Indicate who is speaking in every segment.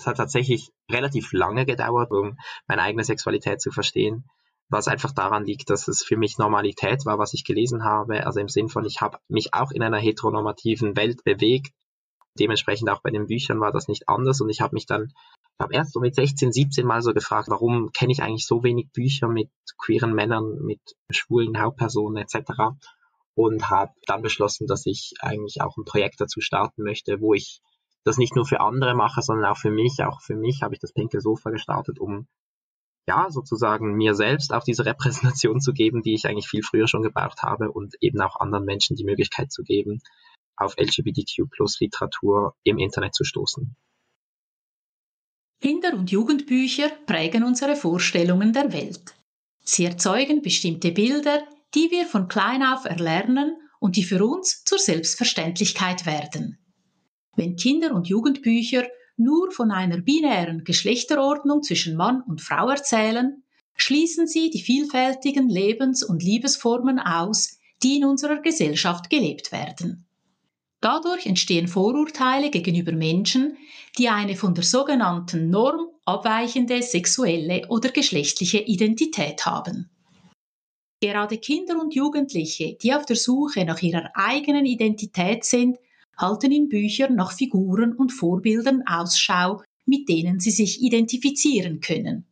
Speaker 1: Es hat tatsächlich relativ lange gedauert, um meine eigene Sexualität zu verstehen, was einfach daran liegt, dass es für mich Normalität war, was ich gelesen habe. Also im Sinn von, ich habe mich auch in einer heteronormativen Welt bewegt. Dementsprechend auch bei den Büchern war das nicht anders und ich habe mich dann, ich glaube erst so mit 16, 17 mal so gefragt, warum kenne ich eigentlich so wenig Bücher mit queeren Männern, mit schwulen Hauptpersonen etc. Und habe dann beschlossen, dass ich eigentlich auch ein Projekt dazu starten möchte, wo ich das nicht nur für andere mache, sondern auch für mich. Auch für mich habe ich das Pinke Sofa gestartet, um ja, sozusagen mir selbst auch diese Repräsentation zu geben, die ich eigentlich viel früher schon gebraucht habe und eben auch anderen Menschen die Möglichkeit zu geben, auf LGBTQ plus Literatur im Internet zu stoßen.
Speaker 2: Kinder- und Jugendbücher prägen unsere Vorstellungen der Welt. Sie erzeugen bestimmte Bilder, die wir von klein auf erlernen und die für uns zur Selbstverständlichkeit werden. Wenn Kinder- und Jugendbücher nur von einer binären Geschlechterordnung zwischen Mann und Frau erzählen, schließen sie die vielfältigen Lebens- und Liebesformen aus, die in unserer Gesellschaft gelebt werden. Dadurch entstehen Vorurteile gegenüber Menschen, die eine von der sogenannten Norm abweichende sexuelle oder geschlechtliche Identität haben. Gerade Kinder und Jugendliche, die auf der Suche nach ihrer eigenen Identität sind, halten in Büchern nach Figuren und Vorbildern Ausschau, mit denen sie sich identifizieren können.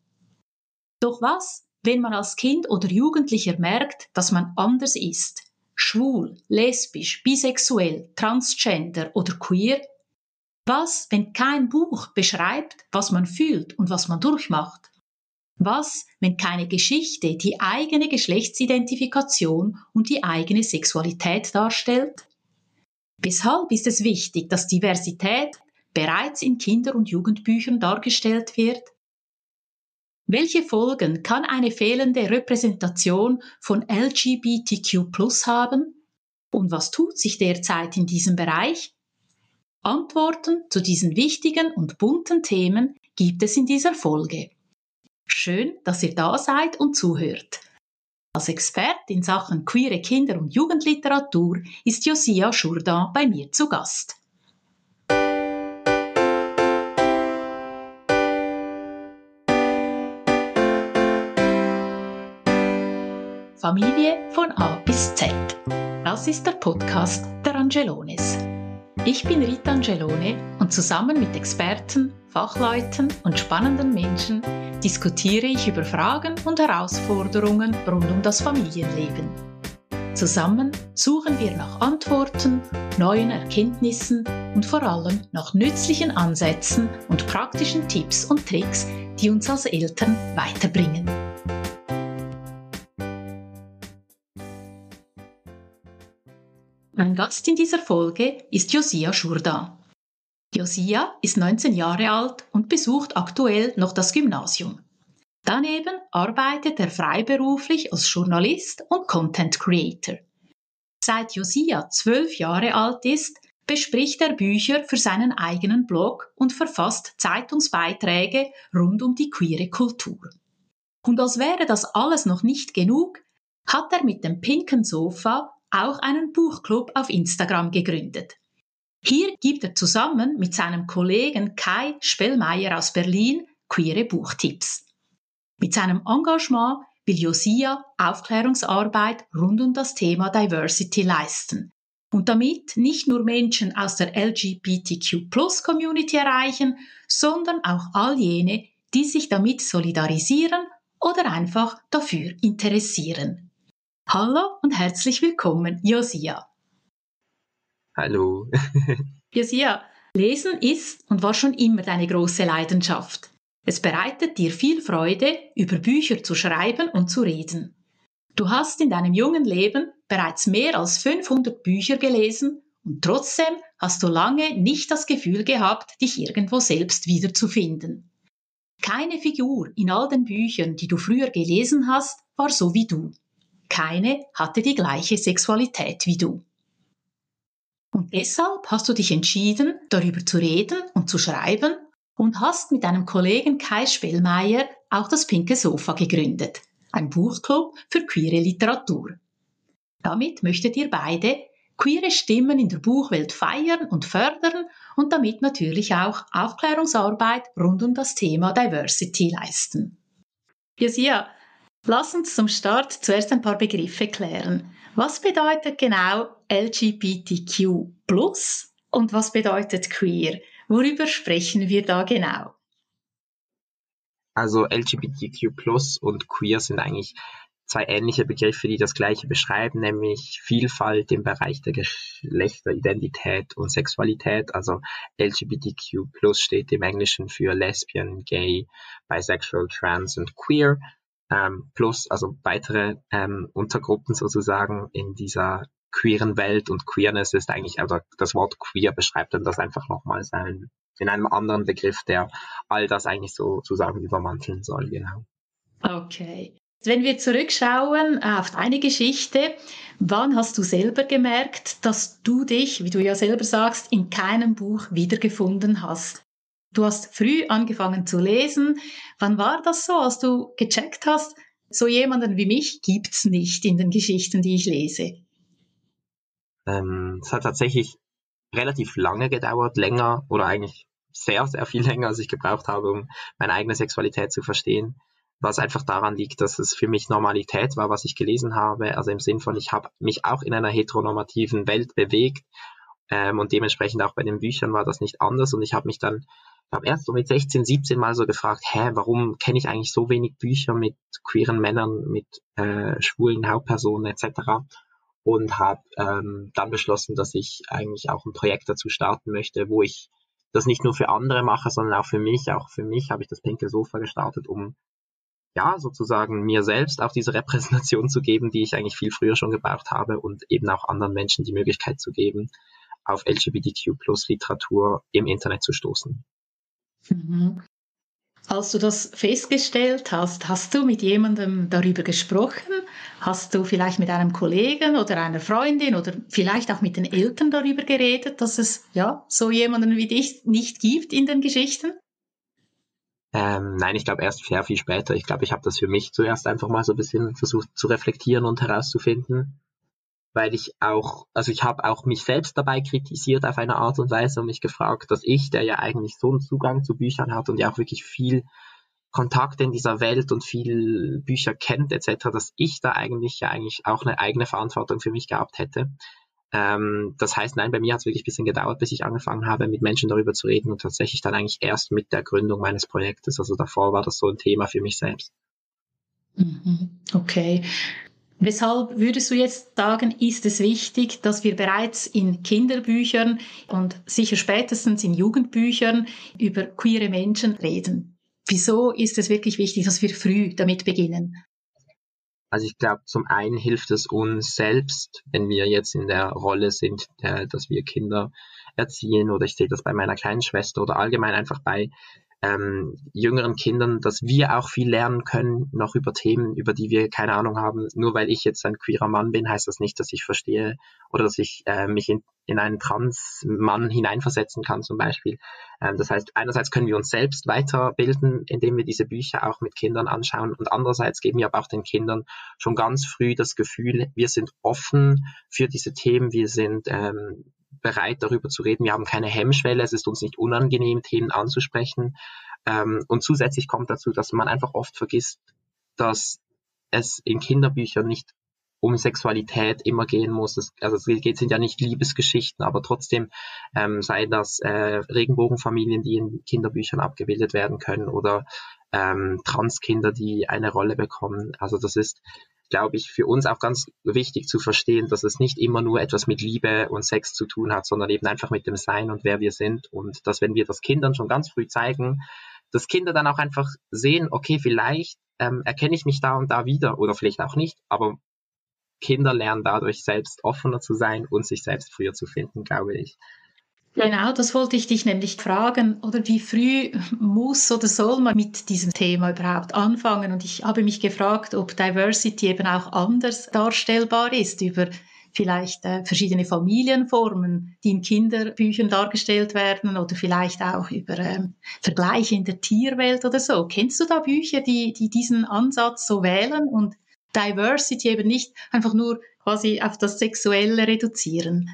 Speaker 2: Doch was, wenn man als Kind oder Jugendlicher merkt, dass man anders ist, schwul, lesbisch, bisexuell, transgender oder queer? Was, wenn kein Buch beschreibt, was man fühlt und was man durchmacht? Was, wenn keine Geschichte die eigene Geschlechtsidentifikation und die eigene Sexualität darstellt? Weshalb ist es wichtig, dass Diversität bereits in Kinder- und Jugendbüchern dargestellt wird? Welche Folgen kann eine fehlende Repräsentation von LGBTQ haben? Und was tut sich derzeit in diesem Bereich? Antworten zu diesen wichtigen und bunten Themen gibt es in dieser Folge. Schön, dass ihr da seid und zuhört. Als Expert in Sachen queere Kinder- und Jugendliteratur ist Josia Jourdan bei mir zu Gast. Familie von A bis Z. Das ist der Podcast der Angelones. Ich bin Rita Angelone und zusammen mit Experten, Fachleuten und spannenden Menschen diskutiere ich über Fragen und Herausforderungen rund um das Familienleben. Zusammen suchen wir nach Antworten, neuen Erkenntnissen und vor allem nach nützlichen Ansätzen und praktischen Tipps und Tricks, die uns als Eltern weiterbringen. Mein Gast in dieser Folge ist Josia Schurda. Josia ist 19 Jahre alt und besucht aktuell noch das Gymnasium. Daneben arbeitet er freiberuflich als Journalist und Content Creator. Seit Josia zwölf Jahre alt ist, bespricht er Bücher für seinen eigenen Blog und verfasst Zeitungsbeiträge rund um die queere Kultur. Und als wäre das alles noch nicht genug, hat er mit dem pinken Sofa auch einen Buchclub auf Instagram gegründet. Hier gibt er zusammen mit seinem Kollegen Kai Spellmeier aus Berlin queere Buchtipps. Mit seinem Engagement will Josia Aufklärungsarbeit rund um das Thema Diversity leisten und damit nicht nur Menschen aus der LGBTQ-Plus-Community erreichen, sondern auch all jene, die sich damit solidarisieren oder einfach dafür interessieren. Hallo und herzlich willkommen, Josia.
Speaker 1: Hallo.
Speaker 2: Josia, Lesen ist und war schon immer deine große Leidenschaft. Es bereitet dir viel Freude, über Bücher zu schreiben und zu reden. Du hast in deinem jungen Leben bereits mehr als 500 Bücher gelesen und trotzdem hast du lange nicht das Gefühl gehabt, dich irgendwo selbst wiederzufinden. Keine Figur in all den Büchern, die du früher gelesen hast, war so wie du keine hatte die gleiche Sexualität wie du. Und deshalb hast du dich entschieden, darüber zu reden und zu schreiben und hast mit deinem Kollegen Kai Spellmeier auch das Pinke Sofa gegründet, ein Buchclub für queere Literatur. Damit möchtet ihr beide queere Stimmen in der Buchwelt feiern und fördern und damit natürlich auch Aufklärungsarbeit rund um das Thema Diversity leisten. Josia, lass uns zum Start zuerst ein paar Begriffe klären. Was bedeutet genau LGBTQ und was bedeutet queer? Worüber sprechen wir da genau?
Speaker 1: Also LGBTQ und queer sind eigentlich zwei ähnliche Begriffe, die das gleiche beschreiben, nämlich Vielfalt im Bereich der Geschlechteridentität und Sexualität. Also LGBTQ steht im Englischen für Lesbian, Gay, Bisexual, Trans und Queer. Ähm, plus also weitere ähm, Untergruppen sozusagen in dieser queeren Welt und Queerness ist eigentlich, also das Wort queer beschreibt dann das einfach nochmal sein, in einem anderen Begriff, der all das eigentlich sozusagen übermanteln soll, genau.
Speaker 2: Okay. Wenn wir zurückschauen äh, auf deine Geschichte, wann hast du selber gemerkt, dass du dich, wie du ja selber sagst, in keinem Buch wiedergefunden hast? Du hast früh angefangen zu lesen. Wann war das so, als du gecheckt hast, so jemanden wie mich gibt's nicht in den Geschichten, die ich lese?
Speaker 1: Ähm, es hat tatsächlich relativ lange gedauert, länger oder eigentlich sehr, sehr viel länger, als ich gebraucht habe, um meine eigene Sexualität zu verstehen was einfach daran liegt, dass es für mich Normalität war, was ich gelesen habe. Also im Sinn von, ich habe mich auch in einer heteronormativen Welt bewegt ähm, und dementsprechend auch bei den Büchern war das nicht anders. Und ich habe mich dann, ich habe erst so mit 16, 17 mal so gefragt, hä, warum kenne ich eigentlich so wenig Bücher mit queeren Männern, mit äh, schwulen Hauptpersonen etc. Und habe ähm, dann beschlossen, dass ich eigentlich auch ein Projekt dazu starten möchte, wo ich das nicht nur für andere mache, sondern auch für mich. Auch für mich habe ich das Pinke Sofa gestartet, um ja, sozusagen mir selbst auch diese Repräsentation zu geben, die ich eigentlich viel früher schon gebraucht habe und eben auch anderen Menschen die Möglichkeit zu geben, auf LGBTQ plus Literatur im Internet zu stoßen.
Speaker 2: Mhm. Als du das festgestellt hast, hast du mit jemandem darüber gesprochen? Hast du vielleicht mit einem Kollegen oder einer Freundin oder vielleicht auch mit den Eltern darüber geredet, dass es ja so jemanden wie dich nicht gibt in den Geschichten?
Speaker 1: Ähm, nein, ich glaube erst sehr viel später. Ich glaube, ich habe das für mich zuerst einfach mal so ein bisschen versucht zu reflektieren und herauszufinden, weil ich auch, also ich habe auch mich selbst dabei kritisiert auf eine Art und Weise und mich gefragt, dass ich, der ja eigentlich so einen Zugang zu Büchern hat und ja auch wirklich viel Kontakt in dieser Welt und viel Bücher kennt etc., dass ich da eigentlich ja eigentlich auch eine eigene Verantwortung für mich gehabt hätte. Ähm, das heißt, nein, bei mir hat es wirklich ein bisschen gedauert, bis ich angefangen habe, mit Menschen darüber zu reden und tatsächlich dann eigentlich erst mit der Gründung meines Projektes. Also davor war das so ein Thema für mich selbst.
Speaker 2: Mhm. Okay. Weshalb würdest du jetzt sagen, ist es wichtig, dass wir bereits in Kinderbüchern und sicher spätestens in Jugendbüchern über queere Menschen reden? Wieso ist es wirklich wichtig, dass wir früh damit beginnen?
Speaker 1: Also ich glaube, zum einen hilft es uns selbst, wenn wir jetzt in der Rolle sind, dass wir Kinder erziehen oder ich sehe das bei meiner kleinen Schwester oder allgemein einfach bei ähm, jüngeren Kindern, dass wir auch viel lernen können, noch über Themen, über die wir keine Ahnung haben. Nur weil ich jetzt ein queerer Mann bin, heißt das nicht, dass ich verstehe oder dass ich äh, mich in, in einen Trans-Mann hineinversetzen kann zum Beispiel. Ähm, das heißt, einerseits können wir uns selbst weiterbilden, indem wir diese Bücher auch mit Kindern anschauen und andererseits geben wir aber auch den Kindern schon ganz früh das Gefühl, wir sind offen für diese Themen, wir sind ähm, bereit, darüber zu reden. Wir haben keine Hemmschwelle. Es ist uns nicht unangenehm, Themen anzusprechen. Ähm, und zusätzlich kommt dazu, dass man einfach oft vergisst, dass es in Kinderbüchern nicht um Sexualität immer gehen muss. Es, also es geht sind ja nicht Liebesgeschichten, aber trotzdem ähm, sei das äh, Regenbogenfamilien, die in Kinderbüchern abgebildet werden können oder ähm, Transkinder, die eine Rolle bekommen. Also das ist glaube ich, für uns auch ganz wichtig zu verstehen, dass es nicht immer nur etwas mit Liebe und Sex zu tun hat, sondern eben einfach mit dem Sein und wer wir sind. Und dass wenn wir das Kindern schon ganz früh zeigen, dass Kinder dann auch einfach sehen, okay, vielleicht ähm, erkenne ich mich da und da wieder oder vielleicht auch nicht, aber Kinder lernen dadurch selbst offener zu sein und sich selbst früher zu finden, glaube ich.
Speaker 2: Genau, das wollte ich dich nämlich fragen. Oder wie früh muss oder soll man mit diesem Thema überhaupt anfangen? Und ich habe mich gefragt, ob Diversity eben auch anders darstellbar ist über vielleicht äh, verschiedene Familienformen, die in Kinderbüchern dargestellt werden oder vielleicht auch über ähm, Vergleiche in der Tierwelt oder so. Kennst du da Bücher, die, die diesen Ansatz so wählen und Diversity eben nicht einfach nur quasi auf das Sexuelle reduzieren?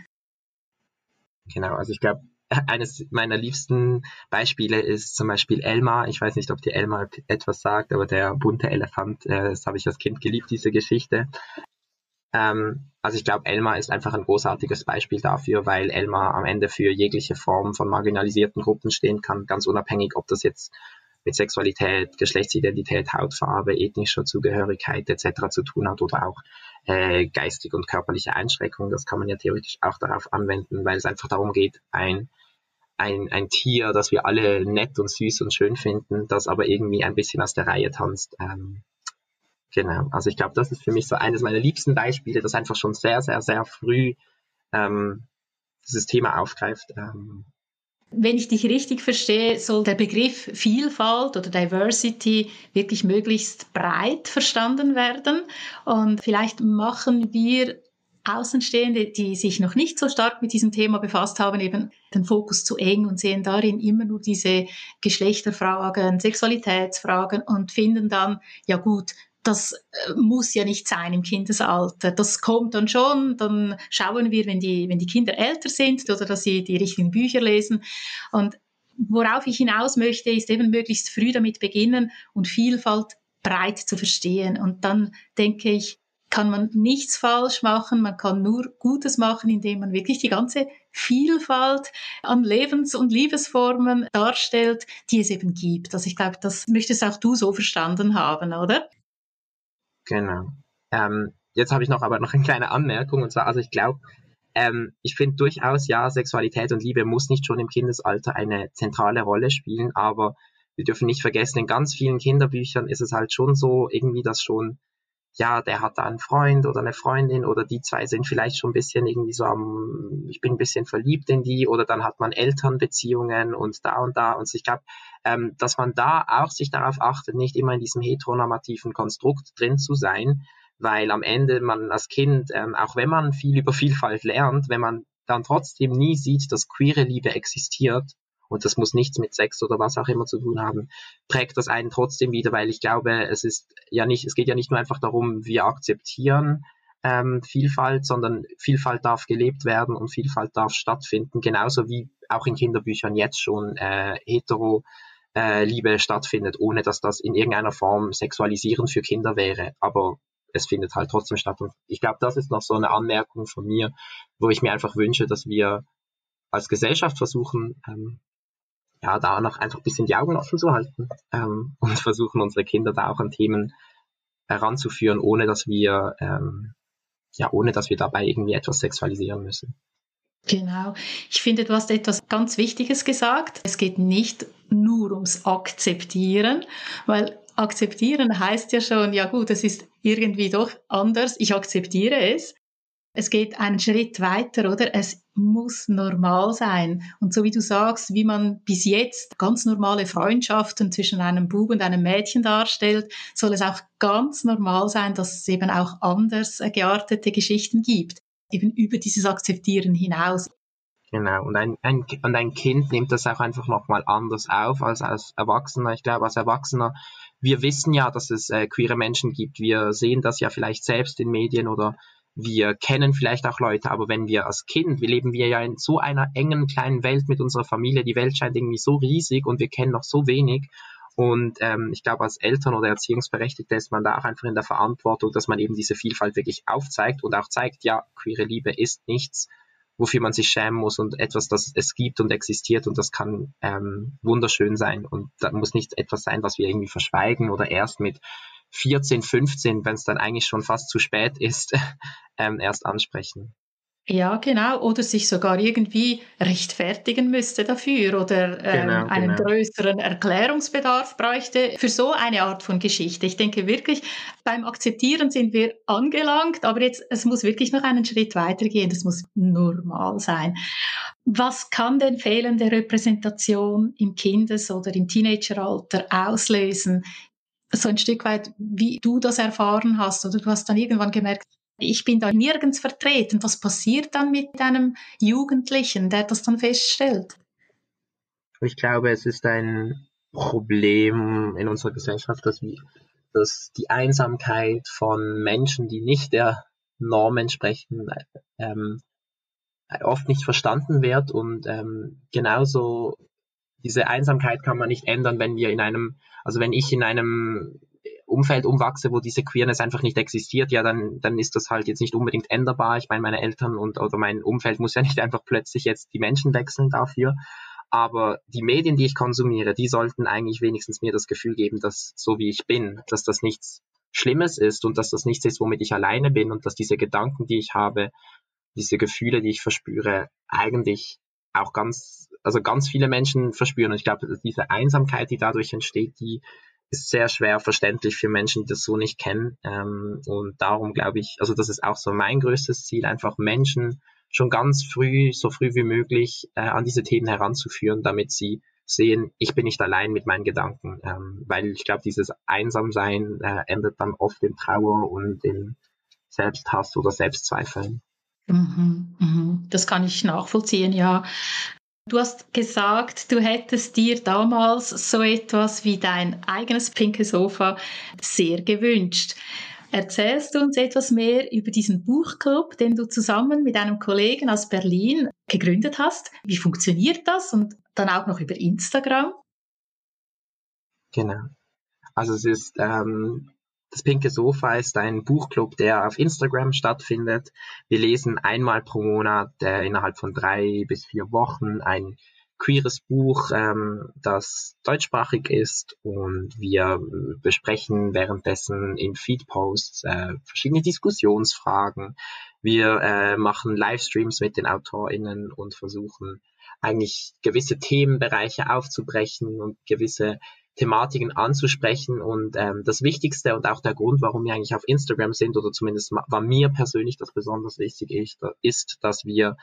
Speaker 1: Genau, also ich glaube, eines meiner liebsten Beispiele ist zum Beispiel Elmar. Ich weiß nicht, ob dir Elmar etwas sagt, aber der bunte Elefant, äh, das habe ich als Kind geliebt, diese Geschichte. Ähm, also ich glaube, Elmar ist einfach ein großartiges Beispiel dafür, weil Elmar am Ende für jegliche Form von marginalisierten Gruppen stehen kann, ganz unabhängig, ob das jetzt mit Sexualität, Geschlechtsidentität, Hautfarbe, ethnischer Zugehörigkeit etc. zu tun hat oder auch äh, geistige und körperliche Einschränkungen. Das kann man ja theoretisch auch darauf anwenden, weil es einfach darum geht, ein, ein, ein Tier, das wir alle nett und süß und schön finden, das aber irgendwie ein bisschen aus der Reihe tanzt. Ähm, genau, also ich glaube, das ist für mich so eines meiner liebsten Beispiele, das einfach schon sehr, sehr, sehr früh ähm, dieses Thema aufgreift. Ähm,
Speaker 2: wenn ich dich richtig verstehe, soll der Begriff Vielfalt oder Diversity wirklich möglichst breit verstanden werden. Und vielleicht machen wir Außenstehende, die sich noch nicht so stark mit diesem Thema befasst haben, eben den Fokus zu eng und sehen darin immer nur diese Geschlechterfragen, Sexualitätsfragen und finden dann, ja gut, das äh, muss ja nicht sein im Kindesalter. Das kommt dann schon, dann schauen wir, wenn die, wenn die Kinder älter sind oder dass sie die richtigen Bücher lesen. Und worauf ich hinaus möchte, ist eben möglichst früh damit beginnen und Vielfalt breit zu verstehen. Und dann denke ich, kann man nichts falsch machen, man kann nur Gutes machen, indem man wirklich die ganze Vielfalt an Lebens- und Liebesformen darstellt, die es eben gibt. Also ich glaube, das möchtest auch du so verstanden haben, oder?
Speaker 1: Genau. Ähm, jetzt habe ich noch aber noch eine kleine Anmerkung und zwar, also ich glaube, ähm, ich finde durchaus, ja, Sexualität und Liebe muss nicht schon im Kindesalter eine zentrale Rolle spielen, aber wir dürfen nicht vergessen, in ganz vielen Kinderbüchern ist es halt schon so, irgendwie, dass schon, ja, der hat da einen Freund oder eine Freundin oder die zwei sind vielleicht schon ein bisschen irgendwie so am, ich bin ein bisschen verliebt in die oder dann hat man Elternbeziehungen und da und da und ich glaube, ähm, dass man da auch sich darauf achtet, nicht immer in diesem heteronormativen Konstrukt drin zu sein, weil am Ende man als Kind, ähm, auch wenn man viel über Vielfalt lernt, wenn man dann trotzdem nie sieht, dass queere Liebe existiert, und das muss nichts mit Sex oder was auch immer zu tun haben, prägt das einen trotzdem wieder, weil ich glaube, es ist ja nicht, es geht ja nicht nur einfach darum, wir akzeptieren ähm, Vielfalt, sondern Vielfalt darf gelebt werden und Vielfalt darf stattfinden, genauso wie auch in Kinderbüchern jetzt schon äh, hetero äh, Liebe stattfindet, ohne dass das in irgendeiner Form sexualisierend für Kinder wäre. Aber es findet halt trotzdem statt. Und ich glaube, das ist noch so eine Anmerkung von mir, wo ich mir einfach wünsche, dass wir als Gesellschaft versuchen, ähm, ja, da noch einfach ein bisschen die Augen offen zu halten ähm, und versuchen, unsere Kinder da auch an Themen heranzuführen, ohne dass wir, ähm, ja, ohne dass wir dabei irgendwie etwas sexualisieren müssen.
Speaker 2: Genau. Ich finde, du hast etwas ganz Wichtiges gesagt. Es geht nicht nur ums Akzeptieren, weil akzeptieren heißt ja schon, ja gut, es ist irgendwie doch anders, ich akzeptiere es. Es geht einen Schritt weiter, oder? Es muss normal sein. Und so wie du sagst, wie man bis jetzt ganz normale Freundschaften zwischen einem Bub und einem Mädchen darstellt, soll es auch ganz normal sein, dass es eben auch anders geartete Geschichten gibt eben über dieses Akzeptieren hinaus.
Speaker 1: Genau, und ein, ein, und ein Kind nimmt das auch einfach nochmal anders auf als als Erwachsener. Ich glaube, als Erwachsener, wir wissen ja, dass es äh, queere Menschen gibt. Wir sehen das ja vielleicht selbst in Medien oder wir kennen vielleicht auch Leute, aber wenn wir als Kind, wir leben wir ja in so einer engen kleinen Welt mit unserer Familie, die Welt scheint irgendwie so riesig und wir kennen noch so wenig und ähm, ich glaube, als Eltern oder Erziehungsberechtigte ist man da auch einfach in der Verantwortung, dass man eben diese Vielfalt wirklich aufzeigt und auch zeigt, ja, queere Liebe ist nichts, wofür man sich schämen muss und etwas, das es gibt und existiert und das kann ähm, wunderschön sein. Und da muss nicht etwas sein, was wir irgendwie verschweigen oder erst mit 14, 15, wenn es dann eigentlich schon fast zu spät ist, ähm, erst ansprechen.
Speaker 2: Ja, genau. Oder sich sogar irgendwie rechtfertigen müsste dafür oder ähm, genau, einen genau. größeren Erklärungsbedarf bräuchte für so eine Art von Geschichte. Ich denke wirklich, beim Akzeptieren sind wir angelangt, aber jetzt, es muss wirklich noch einen Schritt weitergehen. Das muss normal sein. Was kann denn fehlende Repräsentation im Kindes- oder im Teenageralter auslösen? So ein Stück weit, wie du das erfahren hast oder du hast dann irgendwann gemerkt, ich bin da nirgends vertreten. Was passiert dann mit einem Jugendlichen, der das dann feststellt?
Speaker 1: Ich glaube, es ist ein Problem in unserer Gesellschaft, dass, wir, dass die Einsamkeit von Menschen, die nicht der Norm entsprechen, ähm, oft nicht verstanden wird und ähm, genauso diese Einsamkeit kann man nicht ändern, wenn wir in einem, also wenn ich in einem Umfeld umwachse, wo diese Queerness einfach nicht existiert, ja, dann, dann ist das halt jetzt nicht unbedingt änderbar. Ich meine, meine Eltern und oder mein Umfeld muss ja nicht einfach plötzlich jetzt die Menschen wechseln dafür. Aber die Medien, die ich konsumiere, die sollten eigentlich wenigstens mir das Gefühl geben, dass so wie ich bin, dass das nichts Schlimmes ist und dass das nichts ist, womit ich alleine bin und dass diese Gedanken, die ich habe, diese Gefühle, die ich verspüre, eigentlich auch ganz, also ganz viele Menschen verspüren. Und ich glaube, diese Einsamkeit, die dadurch entsteht, die ist sehr schwer verständlich für Menschen, die das so nicht kennen. Ähm, und darum glaube ich, also das ist auch so mein größtes Ziel, einfach Menschen schon ganz früh, so früh wie möglich äh, an diese Themen heranzuführen, damit sie sehen, ich bin nicht allein mit meinen Gedanken, ähm, weil ich glaube, dieses Einsamsein äh, endet dann oft in Trauer und in Selbsthass oder Selbstzweifeln.
Speaker 2: Mhm, mhm. Das kann ich nachvollziehen, ja. Du hast gesagt, du hättest dir damals so etwas wie dein eigenes pinke Sofa sehr gewünscht. Erzählst du uns etwas mehr über diesen Buchclub, den du zusammen mit einem Kollegen aus Berlin gegründet hast? Wie funktioniert das? Und dann auch noch über Instagram?
Speaker 1: Genau. Also es ist ähm, das Pinke Sofa ist ein Buchclub, der auf Instagram stattfindet. Wir lesen einmal pro Monat äh, innerhalb von drei bis vier Wochen ein queeres Buch, ähm, das deutschsprachig ist und wir besprechen währenddessen in Feedposts äh, verschiedene Diskussionsfragen. Wir äh, machen Livestreams mit den AutorInnen und versuchen eigentlich gewisse Themenbereiche aufzubrechen und gewisse Thematiken anzusprechen. Und ähm, das Wichtigste und auch der Grund, warum wir eigentlich auf Instagram sind, oder zumindest war mir persönlich das besonders wichtig ist, ist dass wir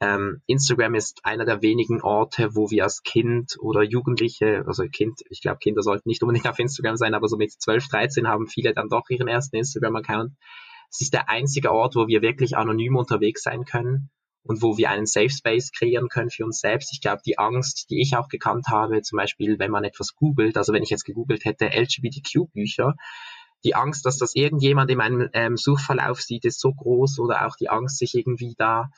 Speaker 1: ähm, Instagram ist einer der wenigen Orte, wo wir als Kind oder Jugendliche, also Kind, ich glaube, Kinder sollten nicht unbedingt auf Instagram sein, aber so mit 12, 13 haben viele dann doch ihren ersten Instagram-Account. Es ist der einzige Ort, wo wir wirklich anonym unterwegs sein können und wo wir einen Safe Space kreieren können für uns selbst. Ich glaube, die Angst, die ich auch gekannt habe, zum Beispiel, wenn man etwas googelt, also wenn ich jetzt gegoogelt hätte, LGBTQ-Bücher, die Angst, dass das irgendjemand in meinem ähm, Suchverlauf sieht, ist so groß oder auch die Angst, sich irgendwie da,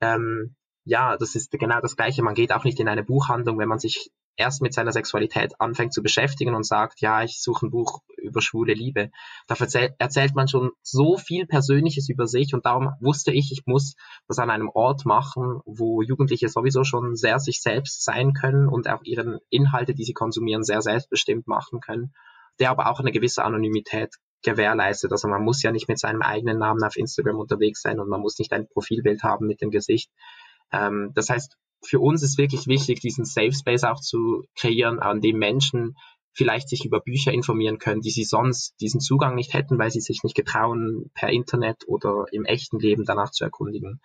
Speaker 1: ähm, ja, das ist genau das Gleiche. Man geht auch nicht in eine Buchhandlung, wenn man sich erst mit seiner Sexualität anfängt zu beschäftigen und sagt, ja, ich suche ein Buch über schwule Liebe, da erzählt man schon so viel Persönliches über sich und darum wusste ich, ich muss das an einem Ort machen, wo Jugendliche sowieso schon sehr sich selbst sein können und auch ihren Inhalte, die sie konsumieren, sehr selbstbestimmt machen können, der aber auch eine gewisse Anonymität gewährleistet. Also man muss ja nicht mit seinem eigenen Namen auf Instagram unterwegs sein und man muss nicht ein Profilbild haben mit dem Gesicht. Ähm, das heißt, für uns ist wirklich wichtig, diesen Safe Space auch zu kreieren, an dem Menschen vielleicht sich über Bücher informieren können, die sie sonst diesen Zugang nicht hätten, weil sie sich nicht getrauen, per Internet oder im echten Leben danach zu erkundigen.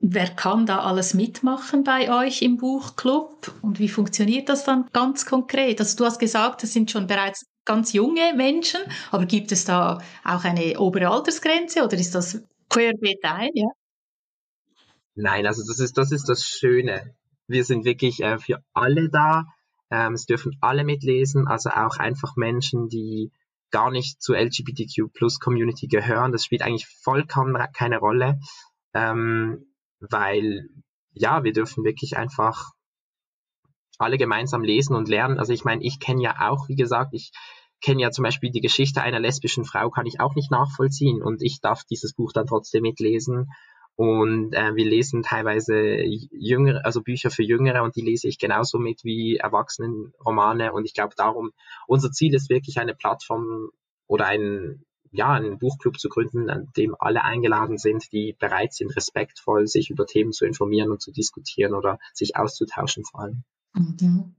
Speaker 2: Wer kann da alles mitmachen bei euch im Buchclub und wie funktioniert das dann ganz konkret? Also du hast gesagt, es sind schon bereits ganz junge Menschen, aber gibt es da auch eine obere Altersgrenze oder ist das querbeet ein? Ja?
Speaker 1: Nein, also das ist, das ist das Schöne. Wir sind wirklich äh, für alle da. Ähm, es dürfen alle mitlesen, also auch einfach Menschen, die gar nicht zur LGBTQ Plus Community gehören. Das spielt eigentlich vollkommen keine Rolle, ähm, weil ja, wir dürfen wirklich einfach alle gemeinsam lesen und lernen. Also ich meine, ich kenne ja auch, wie gesagt, ich kenne ja zum Beispiel die Geschichte einer lesbischen Frau, kann ich auch nicht nachvollziehen und ich darf dieses Buch dann trotzdem mitlesen und äh, wir lesen teilweise jüngere, also Bücher für Jüngere und die lese ich genauso mit wie Erwachsenenromane. Und ich glaube darum, unser Ziel ist wirklich eine Plattform oder ein, ja, einen Buchclub zu gründen, an dem alle eingeladen sind, die bereit sind, respektvoll sich über Themen zu informieren und zu diskutieren oder sich auszutauschen vor allem.
Speaker 2: Mhm.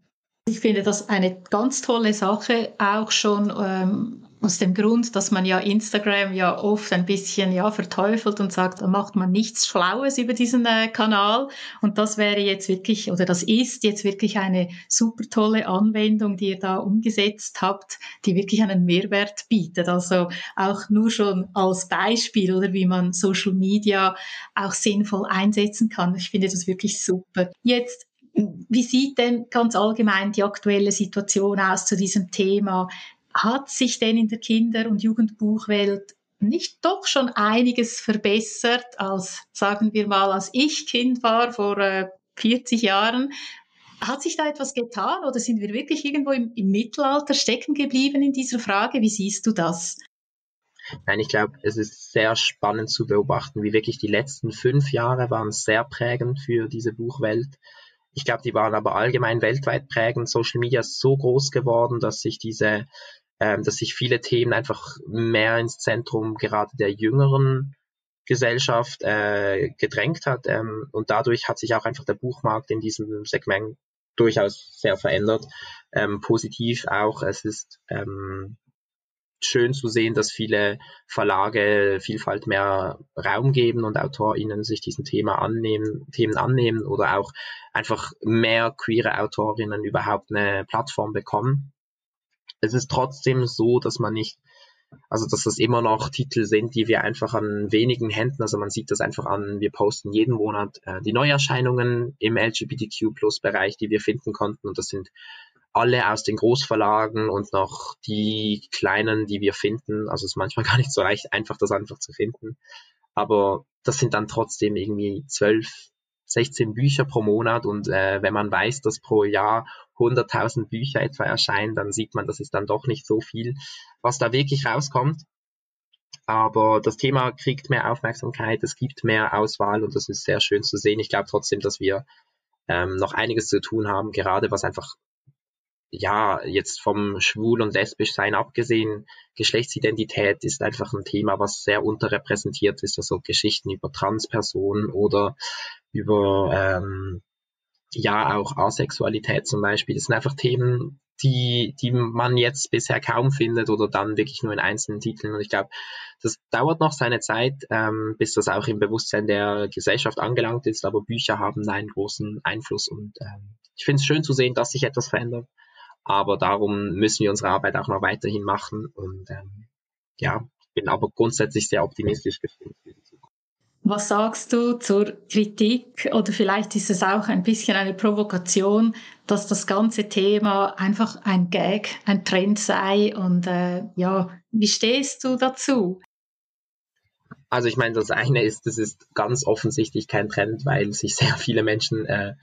Speaker 2: Ich finde das eine ganz tolle Sache, auch schon ähm, aus dem Grund, dass man ja Instagram ja oft ein bisschen ja verteufelt und sagt, da macht man nichts Schlaues über diesen äh, Kanal. Und das wäre jetzt wirklich, oder das ist jetzt wirklich eine super tolle Anwendung, die ihr da umgesetzt habt, die wirklich einen Mehrwert bietet. Also auch nur schon als Beispiel oder wie man Social Media auch sinnvoll einsetzen kann. Ich finde das wirklich super. Jetzt wie sieht denn ganz allgemein die aktuelle Situation aus zu diesem Thema? Hat sich denn in der Kinder- und Jugendbuchwelt nicht doch schon einiges verbessert als, sagen wir mal, als ich Kind war vor äh, 40 Jahren. Hat sich da etwas getan oder sind wir wirklich irgendwo im, im Mittelalter stecken geblieben in dieser Frage? Wie siehst du das?
Speaker 1: Nein, ich glaube, es ist sehr spannend zu beobachten, wie wirklich die letzten fünf Jahre waren sehr prägend für diese Buchwelt. Ich glaube, die waren aber allgemein weltweit prägend. Social Media ist so groß geworden, dass sich diese, ähm, dass sich viele Themen einfach mehr ins Zentrum gerade der jüngeren Gesellschaft äh, gedrängt hat. Ähm, und dadurch hat sich auch einfach der Buchmarkt in diesem Segment durchaus sehr verändert. Ähm, positiv auch, es ist ähm, schön zu sehen, dass viele Verlage Vielfalt mehr Raum geben und AutorInnen sich diesen Thema annehmen, Themen annehmen oder auch einfach mehr queere Autorinnen überhaupt eine Plattform bekommen. Es ist trotzdem so, dass man nicht, also dass das immer noch Titel sind, die wir einfach an wenigen Händen, also man sieht das einfach an, wir posten jeden Monat äh, die Neuerscheinungen im LGBTQ-Plus-Bereich, die wir finden konnten und das sind alle aus den Großverlagen und noch die kleinen, die wir finden. Also es ist manchmal gar nicht so leicht, einfach das einfach zu finden. Aber das sind dann trotzdem irgendwie zwölf, 16 Bücher pro Monat und äh, wenn man weiß, dass pro Jahr 100.000 Bücher etwa erscheinen, dann sieht man, das ist dann doch nicht so viel, was da wirklich rauskommt. Aber das Thema kriegt mehr Aufmerksamkeit, es gibt mehr Auswahl und das ist sehr schön zu sehen. Ich glaube trotzdem, dass wir ähm, noch einiges zu tun haben, gerade was einfach ja, jetzt vom Schwul- und Lesbisch-Sein abgesehen, Geschlechtsidentität ist einfach ein Thema, was sehr unterrepräsentiert ist. Also Geschichten über Transpersonen oder über, ähm, ja, auch Asexualität zum Beispiel. Das sind einfach Themen, die, die man jetzt bisher kaum findet oder dann wirklich nur in einzelnen Titeln. Und ich glaube, das dauert noch seine Zeit, ähm, bis das auch im Bewusstsein der Gesellschaft angelangt ist. Aber Bücher haben einen großen Einfluss und ähm, ich finde es schön zu sehen, dass sich etwas verändert. Aber darum müssen wir unsere Arbeit auch noch weiterhin machen. Und ähm, ja, bin aber grundsätzlich sehr optimistisch gestimmt.
Speaker 2: Was sagst du zur Kritik oder vielleicht ist es auch ein bisschen eine Provokation, dass das ganze Thema einfach ein Gag, ein Trend sei und äh, ja, wie stehst du dazu?
Speaker 1: Also ich meine, das eine ist, das ist ganz offensichtlich kein Trend, weil sich sehr viele Menschen äh,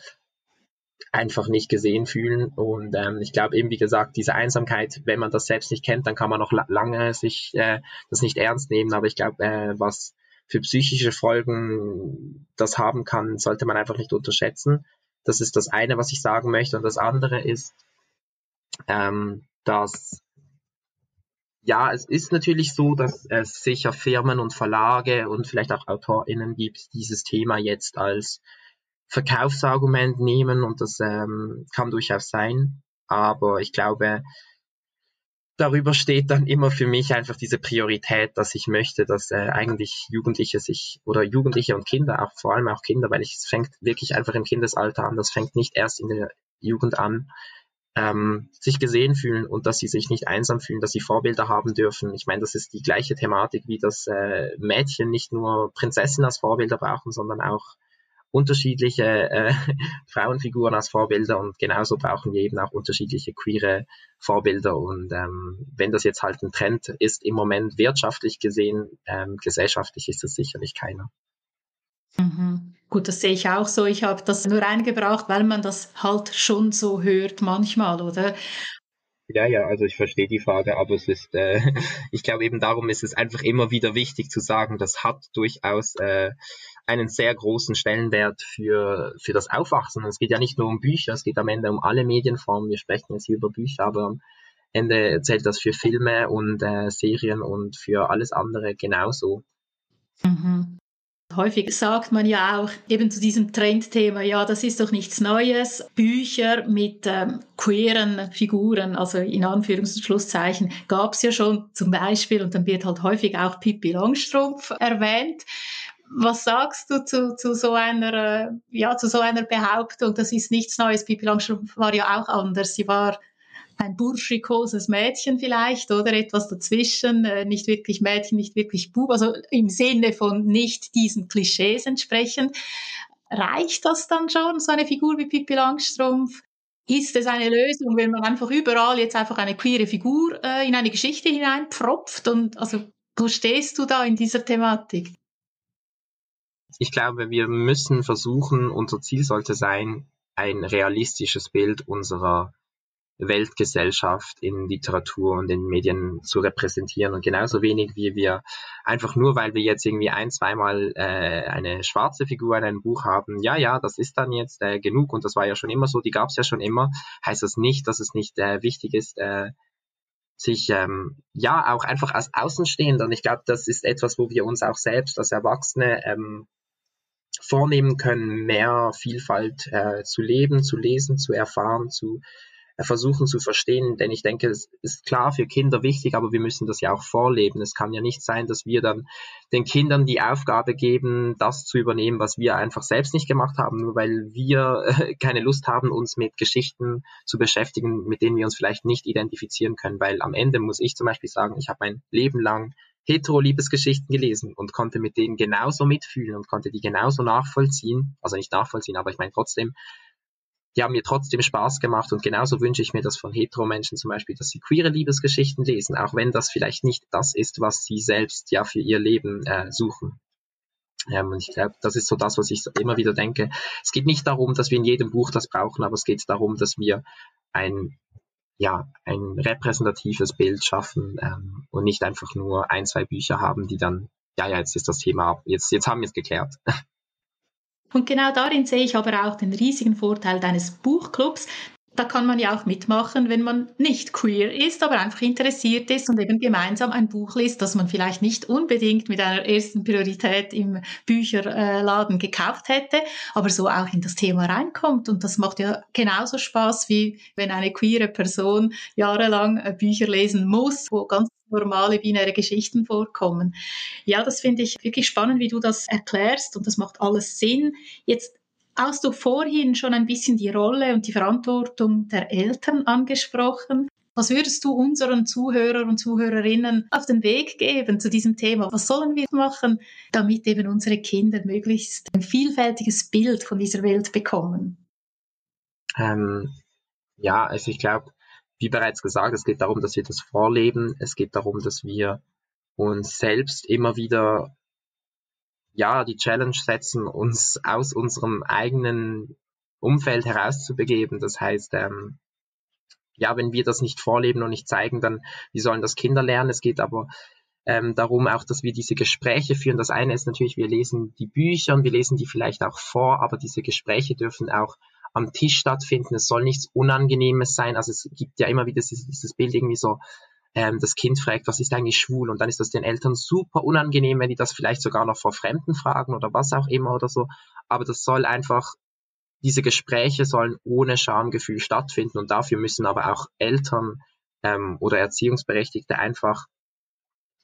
Speaker 1: einfach nicht gesehen fühlen. Und ähm, ich glaube eben, wie gesagt, diese Einsamkeit, wenn man das selbst nicht kennt, dann kann man noch la lange sich äh, das nicht ernst nehmen. Aber ich glaube, äh, was für psychische Folgen das haben kann, sollte man einfach nicht unterschätzen. Das ist das eine, was ich sagen möchte. Und das andere ist, ähm, dass ja, es ist natürlich so, dass es sicher Firmen und Verlage und vielleicht auch AutorInnen gibt, dieses Thema jetzt als Verkaufsargument nehmen und das ähm, kann durchaus sein. Aber ich glaube, darüber steht dann immer für mich einfach diese Priorität, dass ich möchte, dass äh, eigentlich Jugendliche sich oder Jugendliche und Kinder, auch vor allem auch Kinder, weil es fängt wirklich einfach im Kindesalter an, das fängt nicht erst in der Jugend an, ähm, sich gesehen fühlen und dass sie sich nicht einsam fühlen, dass sie Vorbilder haben dürfen. Ich meine, das ist die gleiche Thematik, wie das äh, Mädchen nicht nur Prinzessin als Vorbilder brauchen, sondern auch unterschiedliche äh, Frauenfiguren als Vorbilder und genauso brauchen wir eben auch unterschiedliche queere Vorbilder. Und ähm, wenn das jetzt halt ein Trend ist, im Moment wirtschaftlich gesehen, ähm, gesellschaftlich ist das sicherlich keiner.
Speaker 2: Mhm. Gut, das sehe ich auch so. Ich habe das nur eingebracht, weil man das halt schon so hört manchmal, oder?
Speaker 1: Ja, ja, also ich verstehe die Frage, aber es ist, äh, ich glaube eben darum ist es einfach immer wieder wichtig zu sagen, das hat durchaus äh, einen sehr großen Stellenwert für, für das Aufwachsen. es geht ja nicht nur um Bücher, es geht am Ende um alle Medienformen. Wir sprechen jetzt hier über Bücher, aber am Ende zählt das für Filme und äh, Serien und für alles andere genauso.
Speaker 2: Mhm. Häufig sagt man ja auch eben zu diesem Trendthema, ja, das ist doch nichts Neues. Bücher mit ähm, queeren Figuren, also in Anführungs- und Schlusszeichen, gab es ja schon zum Beispiel, und dann wird halt häufig auch Pippi Longstrumpf erwähnt. Was sagst du zu, zu so einer, ja, zu so einer Behauptung? Das ist nichts Neues. Pippi Langstrumpf war ja auch anders. Sie war ein burschikoses Mädchen vielleicht oder etwas dazwischen, äh, nicht wirklich Mädchen, nicht wirklich Bub, also im Sinne von nicht diesen Klischees entsprechen. Reicht das dann schon, so eine Figur wie Pippi Langstrumpf? Ist es eine Lösung, wenn man einfach überall jetzt einfach eine queere Figur äh, in eine Geschichte hineinpfropft und also Wo stehst du da in dieser Thematik?
Speaker 1: Ich glaube, wir müssen versuchen, unser Ziel sollte sein, ein realistisches Bild unserer Weltgesellschaft in Literatur und in Medien zu repräsentieren. Und genauso wenig wie wir einfach nur, weil wir jetzt irgendwie ein, zweimal äh, eine schwarze Figur in einem Buch haben, ja, ja, das ist dann jetzt äh, genug und das war ja schon immer so, die gab es ja schon immer, heißt das nicht, dass es nicht äh, wichtig ist, äh, sich ähm, ja auch einfach als Außenstehender. Und ich glaube, das ist etwas, wo wir uns auch selbst als Erwachsene ähm, vornehmen können, mehr Vielfalt äh, zu leben, zu lesen, zu erfahren, zu versuchen zu verstehen, denn ich denke, es ist klar für Kinder wichtig, aber wir müssen das ja auch vorleben. Es kann ja nicht sein, dass wir dann den Kindern die Aufgabe geben, das zu übernehmen, was wir einfach selbst nicht gemacht haben, nur weil wir äh, keine Lust haben, uns mit Geschichten zu beschäftigen, mit denen wir uns vielleicht nicht identifizieren können, weil am Ende muss ich zum Beispiel sagen, ich habe mein Leben lang Hetero-Liebesgeschichten gelesen und konnte mit denen genauso mitfühlen und konnte die genauso nachvollziehen, also nicht nachvollziehen, aber ich meine trotzdem, die haben mir trotzdem Spaß gemacht und genauso wünsche ich mir das von Hetero-Menschen zum Beispiel, dass sie queere Liebesgeschichten lesen, auch wenn das vielleicht nicht das ist, was sie selbst ja für ihr Leben äh, suchen. Ähm, und ich glaube, das ist so das, was ich immer wieder denke. Es geht nicht darum, dass wir in jedem Buch das brauchen, aber es geht darum, dass wir ein ja, ein repräsentatives Bild schaffen ähm, und nicht einfach nur ein, zwei Bücher haben, die dann, ja, ja, jetzt ist das Thema, jetzt, jetzt haben wir es geklärt.
Speaker 2: Und genau darin sehe ich aber auch den riesigen Vorteil deines Buchclubs. Da kann man ja auch mitmachen, wenn man nicht queer ist, aber einfach interessiert ist und eben gemeinsam ein Buch liest, das man vielleicht nicht unbedingt mit einer ersten Priorität im Bücherladen gekauft hätte, aber so auch in das Thema reinkommt. Und das macht ja genauso Spaß, wie wenn eine queere Person jahrelang äh, Bücher lesen muss, wo ganz normale binäre Geschichten vorkommen. Ja, das finde ich wirklich spannend, wie du das erklärst und das macht alles Sinn. Jetzt hast du vorhin schon ein bisschen die Rolle und die Verantwortung der Eltern angesprochen. Was würdest du unseren Zuhörern und Zuhörerinnen auf den Weg geben zu diesem Thema? Was sollen wir machen, damit eben unsere Kinder möglichst ein vielfältiges Bild von dieser Welt bekommen?
Speaker 1: Ähm, ja, also ich glaube, wie bereits gesagt, es geht darum, dass wir das vorleben. Es geht darum, dass wir uns selbst immer wieder ja die Challenge setzen, uns aus unserem eigenen Umfeld herauszubegeben. Das heißt, ähm, ja, wenn wir das nicht vorleben und nicht zeigen, dann wie sollen das Kinder lernen? Es geht aber ähm, darum auch, dass wir diese Gespräche führen. Das eine ist natürlich, wir lesen die Bücher und wir lesen die vielleicht auch vor, aber diese Gespräche dürfen auch am Tisch stattfinden. Es soll nichts Unangenehmes sein. Also es gibt ja immer wieder dieses, dieses Bild irgendwie so, ähm, das Kind fragt, was ist eigentlich schwul? Und dann ist das den Eltern super unangenehm, wenn die das vielleicht sogar noch vor Fremden fragen oder was auch immer oder so. Aber das soll einfach, diese Gespräche sollen ohne Schamgefühl stattfinden und dafür müssen aber auch Eltern ähm, oder Erziehungsberechtigte einfach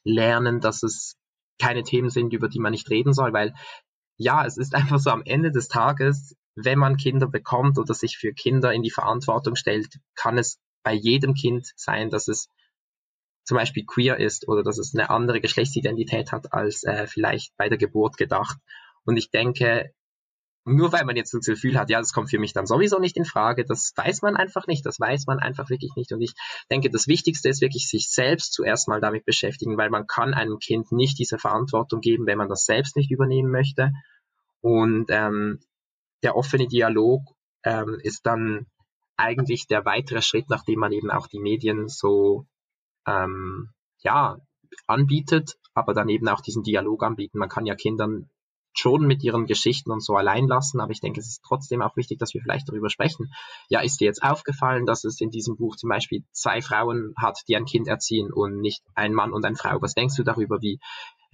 Speaker 1: lernen, dass es keine Themen sind, über die man nicht reden soll, weil ja, es ist einfach so am Ende des Tages, wenn man Kinder bekommt oder sich für Kinder in die Verantwortung stellt, kann es bei jedem Kind sein, dass es zum Beispiel queer ist oder dass es eine andere Geschlechtsidentität hat als äh, vielleicht bei der Geburt gedacht. Und ich denke, nur weil man jetzt das Gefühl hat, ja, das kommt für mich dann sowieso nicht in Frage, das weiß man einfach nicht, das weiß man einfach wirklich nicht. Und ich denke, das Wichtigste ist wirklich, sich selbst zuerst mal damit beschäftigen, weil man kann einem Kind nicht diese Verantwortung geben, wenn man das selbst nicht übernehmen möchte. Und ähm, der offene Dialog ähm, ist dann eigentlich der weitere Schritt, nachdem man eben auch die Medien so ähm, ja anbietet, aber dann eben auch diesen Dialog anbieten. Man kann ja Kindern schon mit ihren Geschichten und so allein lassen, aber ich denke, es ist trotzdem auch wichtig, dass wir vielleicht darüber sprechen. Ja, ist dir jetzt aufgefallen, dass es in diesem Buch zum Beispiel zwei Frauen hat, die ein Kind erziehen und nicht ein Mann und eine Frau? Was denkst du darüber? Wie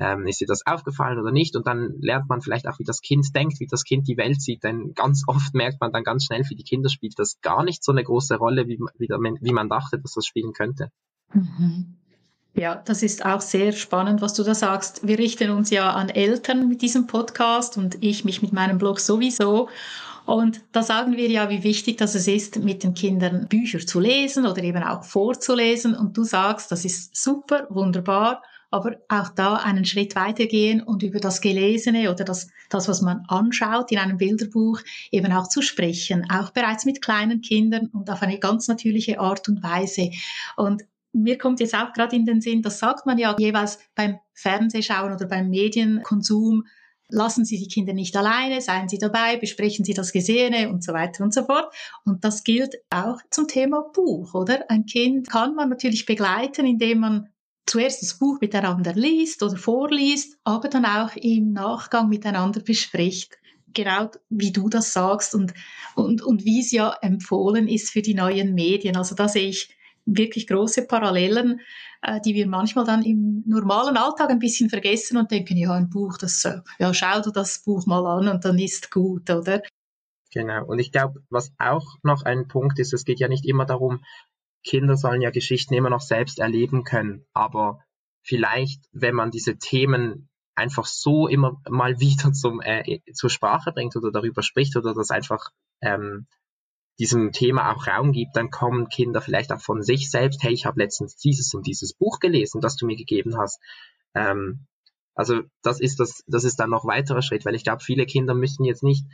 Speaker 1: ähm, ist dir das aufgefallen oder nicht? Und dann lernt man vielleicht auch, wie das Kind denkt, wie das Kind die Welt sieht, denn ganz oft merkt man dann ganz schnell, für die Kinder spielt das gar nicht so eine große Rolle, wie, wie, wie man dachte, dass das spielen könnte.
Speaker 2: Mhm. Ja, das ist auch sehr spannend, was du da sagst. Wir richten uns ja an Eltern mit diesem Podcast und ich mich mit meinem Blog sowieso. Und da sagen wir ja, wie wichtig das ist, mit den Kindern Bücher zu lesen oder eben auch vorzulesen. Und du sagst, das ist super, wunderbar, aber auch da einen Schritt weitergehen und über das Gelesene oder das, das, was man anschaut in einem Bilderbuch, eben auch zu sprechen, auch bereits mit kleinen Kindern und auf eine ganz natürliche Art und Weise. Und mir kommt jetzt auch gerade in den Sinn, das sagt man ja jeweils beim Fernsehschauen oder beim Medienkonsum, lassen Sie die Kinder nicht alleine, seien Sie dabei, besprechen Sie das Gesehene und so weiter und so fort. Und das gilt auch zum Thema Buch, oder? Ein Kind kann man natürlich begleiten, indem man zuerst das Buch miteinander liest oder vorliest, aber dann auch im Nachgang miteinander bespricht. Genau wie du das sagst und, und, und wie es ja empfohlen ist für die neuen Medien. Also da sehe ich wirklich große Parallelen, äh, die wir manchmal dann im normalen Alltag ein bisschen vergessen und denken, ja, ein Buch, das, äh, ja, schau du das Buch mal an und dann ist gut, oder?
Speaker 1: Genau. Und ich glaube, was auch noch ein Punkt ist, es geht ja nicht immer darum, Kinder sollen ja Geschichten immer noch selbst erleben können, aber vielleicht, wenn man diese Themen einfach so immer mal wieder zum, äh, zur Sprache bringt oder darüber spricht oder das einfach ähm, diesem Thema auch Raum gibt, dann kommen Kinder vielleicht auch von sich selbst, hey, ich habe letztens dieses und dieses Buch gelesen, das du mir gegeben hast. Ähm, also das ist das, das ist dann noch weiterer Schritt, weil ich glaube, viele Kinder müssen jetzt nicht,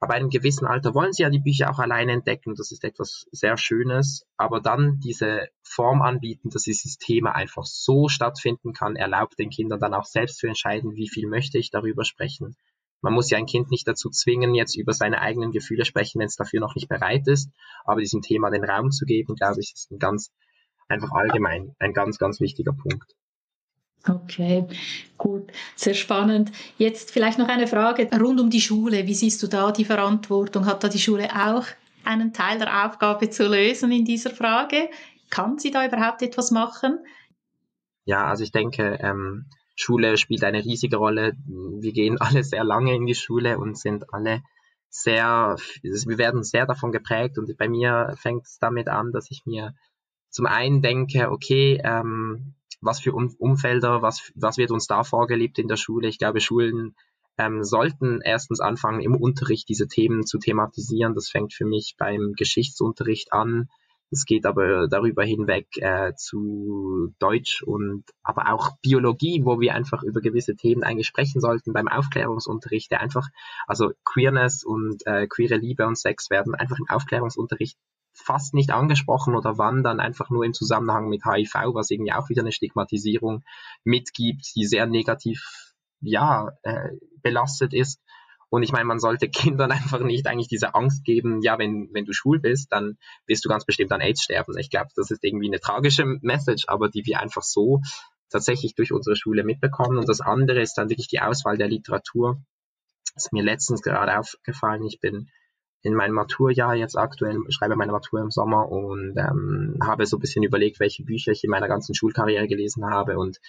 Speaker 1: aber einem gewissen Alter wollen sie ja die Bücher auch alleine entdecken. Das ist etwas sehr Schönes, aber dann diese Form anbieten, dass dieses Thema einfach so stattfinden kann, erlaubt den Kindern dann auch selbst zu entscheiden, wie viel möchte ich darüber sprechen man muss ja ein Kind nicht dazu zwingen, jetzt über seine eigenen Gefühle sprechen, wenn es dafür noch nicht bereit ist. Aber diesem Thema den Raum zu geben, glaube ich, ist ein ganz, einfach allgemein ein ganz, ganz wichtiger Punkt.
Speaker 2: Okay, gut, sehr spannend. Jetzt vielleicht noch eine Frage rund um die Schule. Wie siehst du da die Verantwortung? Hat da die Schule auch einen Teil der Aufgabe zu lösen in dieser Frage? Kann sie da überhaupt etwas machen?
Speaker 1: Ja, also ich denke, ähm, Schule spielt eine riesige Rolle. Wir gehen alle sehr lange in die Schule und sind alle sehr, wir werden sehr davon geprägt und bei mir fängt es damit an, dass ich mir zum einen denke, okay, ähm, was für um Umfelder, was, was wird uns da vorgelebt in der Schule? Ich glaube, Schulen ähm, sollten erstens anfangen, im Unterricht diese Themen zu thematisieren. Das fängt für mich beim Geschichtsunterricht an, es geht aber darüber hinweg äh, zu Deutsch und aber auch Biologie, wo wir einfach über gewisse Themen eigentlich sprechen sollten beim Aufklärungsunterricht, der einfach, also Queerness und äh, queere Liebe und Sex werden einfach im Aufklärungsunterricht fast nicht angesprochen oder wann dann einfach nur im Zusammenhang mit HIV, was irgendwie auch wieder eine Stigmatisierung mitgibt, die sehr negativ ja äh, belastet ist. Und ich meine, man sollte Kindern einfach nicht eigentlich diese Angst geben, ja, wenn, wenn du schwul bist, dann wirst du ganz bestimmt an AIDS sterben. Ich glaube, das ist irgendwie eine tragische Message, aber die wir einfach so tatsächlich durch unsere Schule mitbekommen. Und das andere ist dann wirklich die Auswahl der Literatur. Das ist mir letztens gerade aufgefallen. Ich bin in meinem Maturjahr jetzt aktuell, schreibe meine Matur im Sommer und ähm, habe so ein bisschen überlegt, welche Bücher ich in meiner ganzen Schulkarriere gelesen habe. Und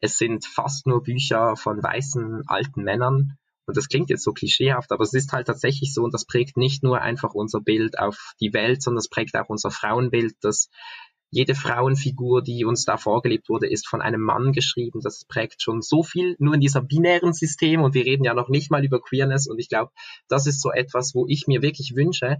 Speaker 1: es sind fast nur Bücher von weißen alten Männern und das klingt jetzt so klischeehaft, aber es ist halt tatsächlich so und das prägt nicht nur einfach unser Bild auf die Welt, sondern es prägt auch unser Frauenbild, dass jede Frauenfigur, die uns da vorgelebt wurde, ist von einem Mann geschrieben. Das prägt schon so viel nur in dieser binären System und wir reden ja noch nicht mal über Queerness und ich glaube, das ist so etwas, wo ich mir wirklich wünsche,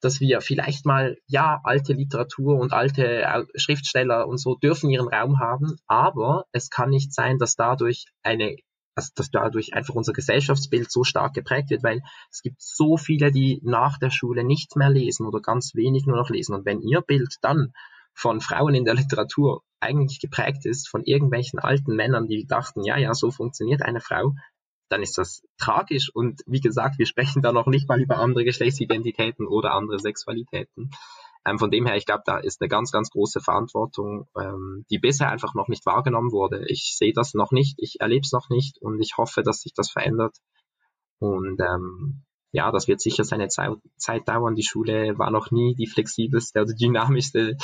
Speaker 1: dass wir vielleicht mal, ja, alte Literatur und alte Schriftsteller und so dürfen ihren Raum haben, aber es kann nicht sein, dass dadurch eine also dass dadurch einfach unser Gesellschaftsbild so stark geprägt wird, weil es gibt so viele, die nach der Schule nichts mehr lesen oder ganz wenig nur noch lesen. Und wenn ihr Bild dann von Frauen in der Literatur eigentlich geprägt ist von irgendwelchen alten Männern, die dachten, ja, ja, so funktioniert eine Frau, dann ist das tragisch. Und wie gesagt, wir sprechen da noch nicht mal über andere Geschlechtsidentitäten oder andere Sexualitäten. Ähm, von dem her, ich glaube, da ist eine ganz, ganz große Verantwortung, ähm, die bisher einfach noch nicht wahrgenommen wurde. Ich sehe das noch nicht, ich erlebe es noch nicht und ich hoffe, dass sich das verändert. Und ähm, ja, das wird sicher seine Zeit, Zeit dauern. Die Schule war noch nie die flexibelste oder dynamischste,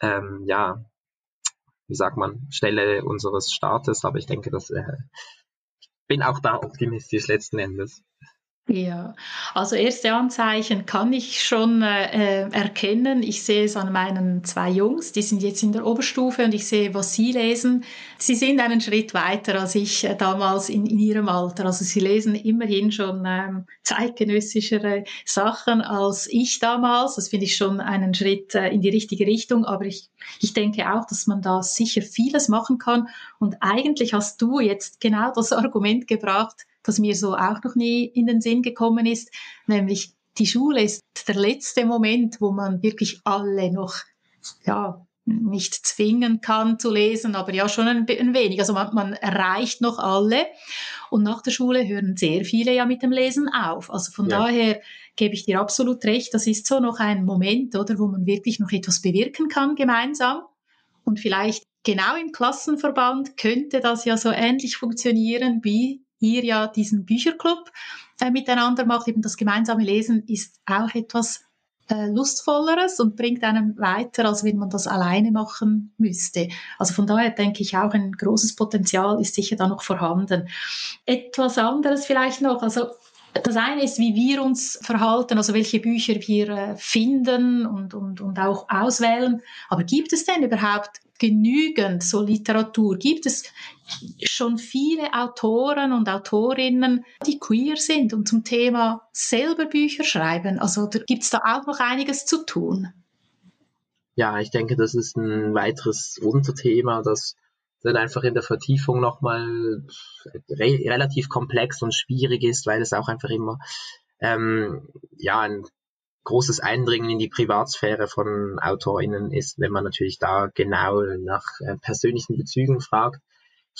Speaker 1: ähm, ja, wie sagt man, Stelle unseres Staates, aber ich denke, dass äh, bin auch da optimistisch letzten Endes.
Speaker 2: Ja, also erste Anzeichen kann ich schon äh, erkennen. Ich sehe es an meinen zwei Jungs, die sind jetzt in der Oberstufe und ich sehe, was sie lesen. Sie sind einen Schritt weiter als ich äh, damals in, in, ihrem Alter. Also sie lesen immerhin schon ähm, zeitgenössischere Sachen als ich damals. Das finde ich schon einen Schritt äh, in die richtige Richtung. Aber ich, ich denke auch, dass man da sicher vieles machen kann. Und eigentlich hast du jetzt genau das Argument gebracht, das mir so auch noch nie in den Sinn gekommen ist, nämlich die Schule ist der letzte Moment, wo man wirklich alle noch ja, nicht zwingen kann zu lesen, aber ja schon ein, ein wenig. Also man, man, erreicht noch alle. Und nach der Schule hören sehr viele ja mit dem Lesen auf. Also von ja. daher gebe ich dir absolut recht. Das ist so noch ein Moment, oder, wo man wirklich noch etwas bewirken kann gemeinsam. Und vielleicht genau im Klassenverband könnte das ja so ähnlich funktionieren wie ihr ja diesen Bücherclub äh, miteinander macht. Eben das gemeinsame Lesen ist auch etwas äh, lustvolleres und bringt einem weiter, als wenn man das alleine machen müsste. Also von daher denke ich auch ein großes Potenzial ist sicher da noch vorhanden. Etwas anderes vielleicht noch, also das eine ist, wie wir uns verhalten, also welche Bücher wir äh, finden und, und, und auch auswählen. Aber gibt es denn überhaupt genügend so Literatur? Gibt es schon viele Autoren und Autorinnen, die queer sind und zum Thema selber Bücher schreiben? Also gibt es da auch noch einiges zu tun?
Speaker 1: Ja, ich denke, das ist ein weiteres Unterthema, das dann einfach in der Vertiefung nochmal re relativ komplex und schwierig ist, weil es auch einfach immer ähm, ja ein großes Eindringen in die Privatsphäre von AutorInnen ist, wenn man natürlich da genau nach äh, persönlichen Bezügen fragt.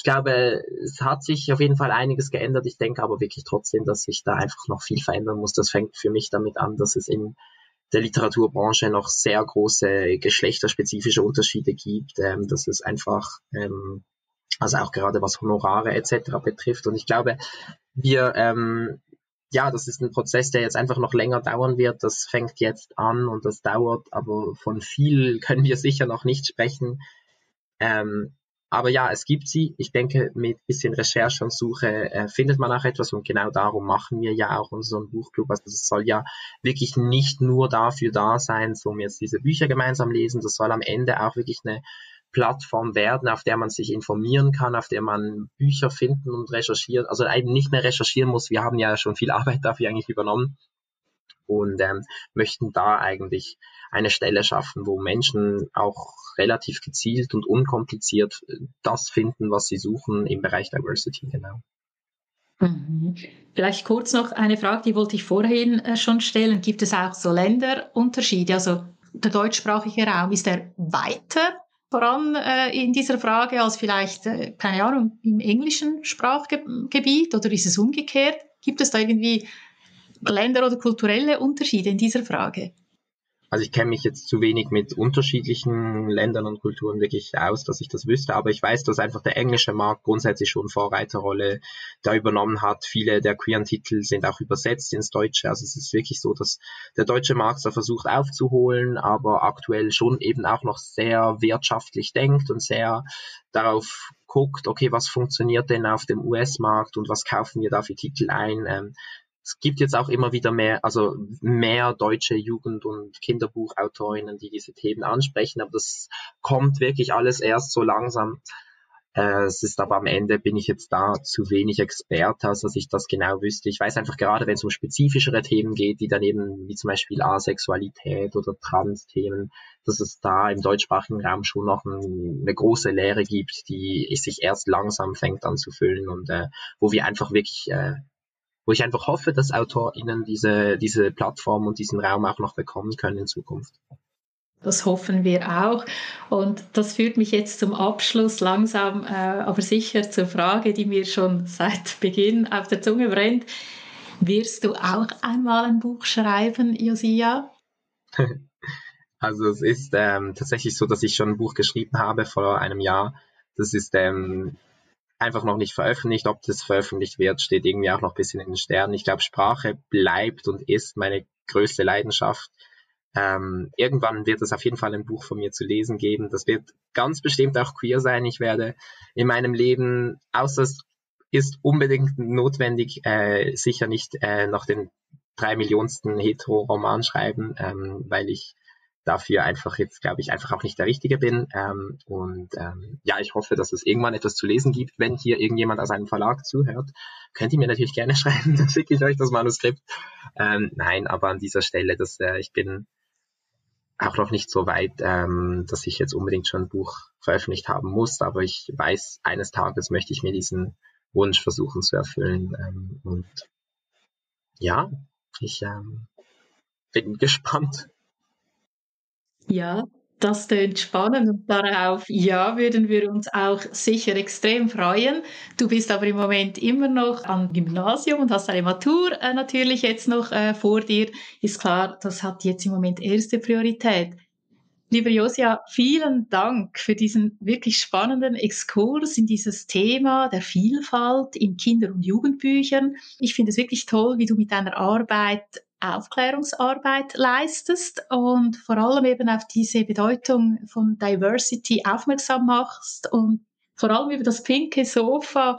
Speaker 1: Ich glaube, es hat sich auf jeden Fall einiges geändert. Ich denke aber wirklich trotzdem, dass sich da einfach noch viel verändern muss. Das fängt für mich damit an, dass es in der Literaturbranche noch sehr große geschlechterspezifische Unterschiede gibt, ähm, dass es einfach, ähm, also auch gerade was Honorare etc. betrifft. Und ich glaube, wir, ähm, ja, das ist ein Prozess, der jetzt einfach noch länger dauern wird. Das fängt jetzt an und das dauert, aber von viel können wir sicher noch nicht sprechen. Ähm, aber ja, es gibt sie. Ich denke, mit bisschen Recherche und Suche äh, findet man auch etwas und genau darum machen wir ja auch unseren Buchclub. Also es soll ja wirklich nicht nur dafür da sein, so um jetzt diese Bücher gemeinsam lesen. Das soll am Ende auch wirklich eine Plattform werden, auf der man sich informieren kann, auf der man Bücher finden und recherchieren, also eben nicht mehr recherchieren muss. Wir haben ja schon viel Arbeit dafür eigentlich übernommen und ähm, möchten da eigentlich eine Stelle schaffen, wo Menschen auch relativ gezielt und unkompliziert äh, das finden, was sie suchen im Bereich Diversity, genau.
Speaker 2: Mhm. Vielleicht kurz noch eine Frage, die wollte ich vorhin äh, schon stellen. Gibt es auch so Länderunterschiede? Also der deutschsprachige Raum, ist er weiter voran äh, in dieser Frage als vielleicht, keine Ahnung, im englischen Sprachgebiet oder ist es umgekehrt? Gibt es da irgendwie Länder oder kulturelle Unterschiede in dieser Frage?
Speaker 1: Also ich kenne mich jetzt zu wenig mit unterschiedlichen Ländern und Kulturen wirklich aus, dass ich das wüsste, aber ich weiß, dass einfach der englische Markt grundsätzlich schon Vorreiterrolle da übernommen hat. Viele der queeren Titel sind auch übersetzt ins Deutsche. Also es ist wirklich so, dass der deutsche Markt da versucht aufzuholen, aber aktuell schon eben auch noch sehr wirtschaftlich denkt und sehr darauf guckt, okay, was funktioniert denn auf dem US-Markt und was kaufen wir da für Titel ein? Ähm, es gibt jetzt auch immer wieder mehr, also mehr deutsche Jugend- und Kinderbuchautorinnen, die diese Themen ansprechen, aber das kommt wirklich alles erst so langsam. Äh, es ist aber am Ende bin ich jetzt da zu wenig Experte, als dass ich das genau wüsste. Ich weiß einfach gerade, wenn es um spezifischere Themen geht, die dann eben wie zum Beispiel Asexualität oder Trans-Themen, dass es da im deutschsprachigen Raum schon noch ein, eine große Lehre gibt, die sich erst langsam fängt an zu füllen und äh, wo wir einfach wirklich äh, wo ich einfach hoffe, dass AutorInnen diese, diese Plattform und diesen Raum auch noch bekommen können in Zukunft.
Speaker 2: Das hoffen wir auch. Und das führt mich jetzt zum Abschluss langsam, äh, aber sicher zur Frage, die mir schon seit Beginn auf der Zunge brennt. Wirst du auch einmal ein Buch schreiben, Josia?
Speaker 1: Also es ist ähm, tatsächlich so, dass ich schon ein Buch geschrieben habe vor einem Jahr. Das ist ähm, einfach noch nicht veröffentlicht. Ob das veröffentlicht wird, steht irgendwie auch noch ein bisschen in den Sternen. Ich glaube, Sprache bleibt und ist meine größte Leidenschaft. Ähm, irgendwann wird es auf jeden Fall ein Buch von mir zu lesen geben. Das wird ganz bestimmt auch queer sein. Ich werde in meinem Leben, außer es ist unbedingt notwendig, äh, sicher nicht äh, noch den drei Millionsten Hetero-Roman schreiben, ähm, weil ich dafür einfach jetzt, glaube ich, einfach auch nicht der Richtige bin. Ähm, und ähm, ja, ich hoffe, dass es irgendwann etwas zu lesen gibt. Wenn hier irgendjemand aus einem Verlag zuhört, könnt ihr mir natürlich gerne schreiben, dann schicke ich euch das Manuskript. Ähm, nein, aber an dieser Stelle, dass äh, ich bin auch noch nicht so weit, ähm, dass ich jetzt unbedingt schon ein Buch veröffentlicht haben muss, aber ich weiß, eines Tages möchte ich mir diesen Wunsch versuchen zu erfüllen. Ähm, und ja, ich ähm, bin gespannt.
Speaker 2: Ja, Das tönt spannend und darauf, ja, würden wir uns auch sicher extrem freuen. Du bist aber im Moment immer noch am Gymnasium und hast eine Matur äh, natürlich jetzt noch äh, vor dir. Ist klar, das hat jetzt im Moment erste Priorität. Lieber Josia, vielen Dank für diesen wirklich spannenden Exkurs in dieses Thema der Vielfalt in Kinder- und Jugendbüchern. Ich finde es wirklich toll, wie du mit deiner Arbeit Aufklärungsarbeit leistest und vor allem eben auf diese Bedeutung von Diversity aufmerksam machst und vor allem über das pinke Sofa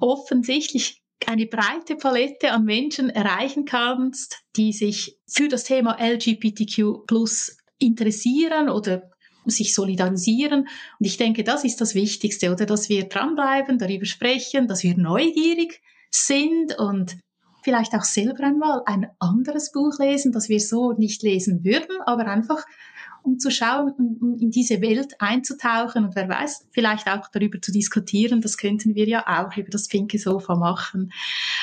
Speaker 2: offensichtlich eine breite Palette an Menschen erreichen kannst, die sich für das Thema LGBTQ plus interessieren oder sich solidarisieren. Und ich denke, das ist das Wichtigste, oder? Dass wir dranbleiben, darüber sprechen, dass wir neugierig sind und vielleicht auch selber einmal ein anderes Buch lesen, das wir so nicht lesen würden, aber einfach um zu schauen, um in diese Welt einzutauchen und wer weiß, vielleicht auch darüber zu diskutieren. Das könnten wir ja auch über das pinke Sofa machen.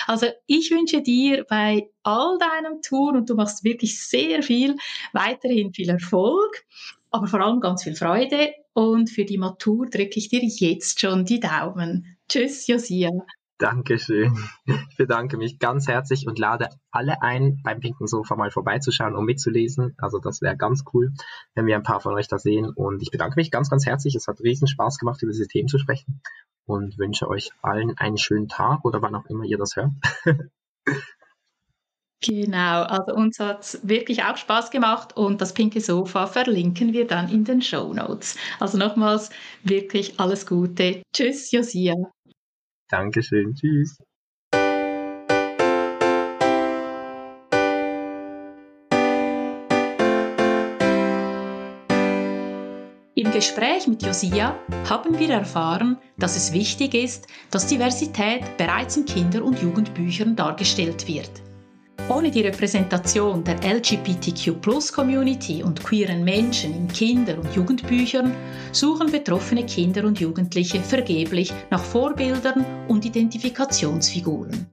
Speaker 2: Also ich wünsche dir bei all deinem Tun und du machst wirklich sehr viel, weiterhin viel Erfolg, aber vor allem ganz viel Freude und für die Matur drücke ich dir jetzt schon die Daumen. Tschüss, Josia.
Speaker 1: Dankeschön. Ich bedanke mich ganz herzlich und lade alle ein, beim Pinken Sofa mal vorbeizuschauen und mitzulesen. Also das wäre ganz cool, wenn wir ein paar von euch da sehen. Und ich bedanke mich ganz, ganz herzlich. Es hat riesen Spaß gemacht, über diese Themen zu sprechen und wünsche euch allen einen schönen Tag oder wann auch immer ihr das hört.
Speaker 2: Genau, also uns hat es wirklich auch Spaß gemacht und das pinke Sofa verlinken wir dann in den Show Notes. Also nochmals wirklich alles Gute. Tschüss, Josia.
Speaker 1: Dankeschön. Tschüss.
Speaker 2: Im Gespräch mit Josia haben wir erfahren, dass es wichtig ist, dass Diversität bereits in Kinder- und Jugendbüchern dargestellt wird. Ohne die Repräsentation der LGBTQ-Plus-Community und queeren Menschen in Kinder- und Jugendbüchern suchen betroffene Kinder und Jugendliche vergeblich nach Vorbildern und Identifikationsfiguren.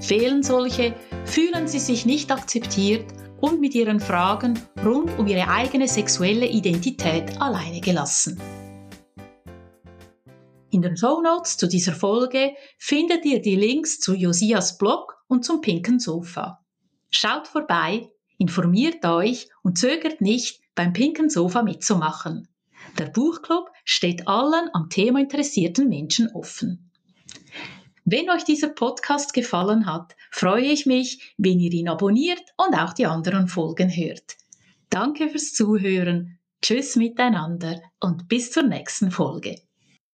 Speaker 2: Fehlen solche, fühlen sie sich nicht akzeptiert und mit ihren Fragen rund um ihre eigene sexuelle Identität alleine gelassen. In den Show Notes zu dieser Folge findet ihr die Links zu Josias Blog und zum pinken Sofa. Schaut vorbei, informiert euch und zögert nicht, beim pinken Sofa mitzumachen. Der Buchclub steht allen am Thema interessierten Menschen offen. Wenn euch dieser Podcast gefallen hat, freue ich mich, wenn ihr ihn abonniert und auch die anderen Folgen hört. Danke fürs Zuhören, tschüss miteinander und bis zur nächsten Folge.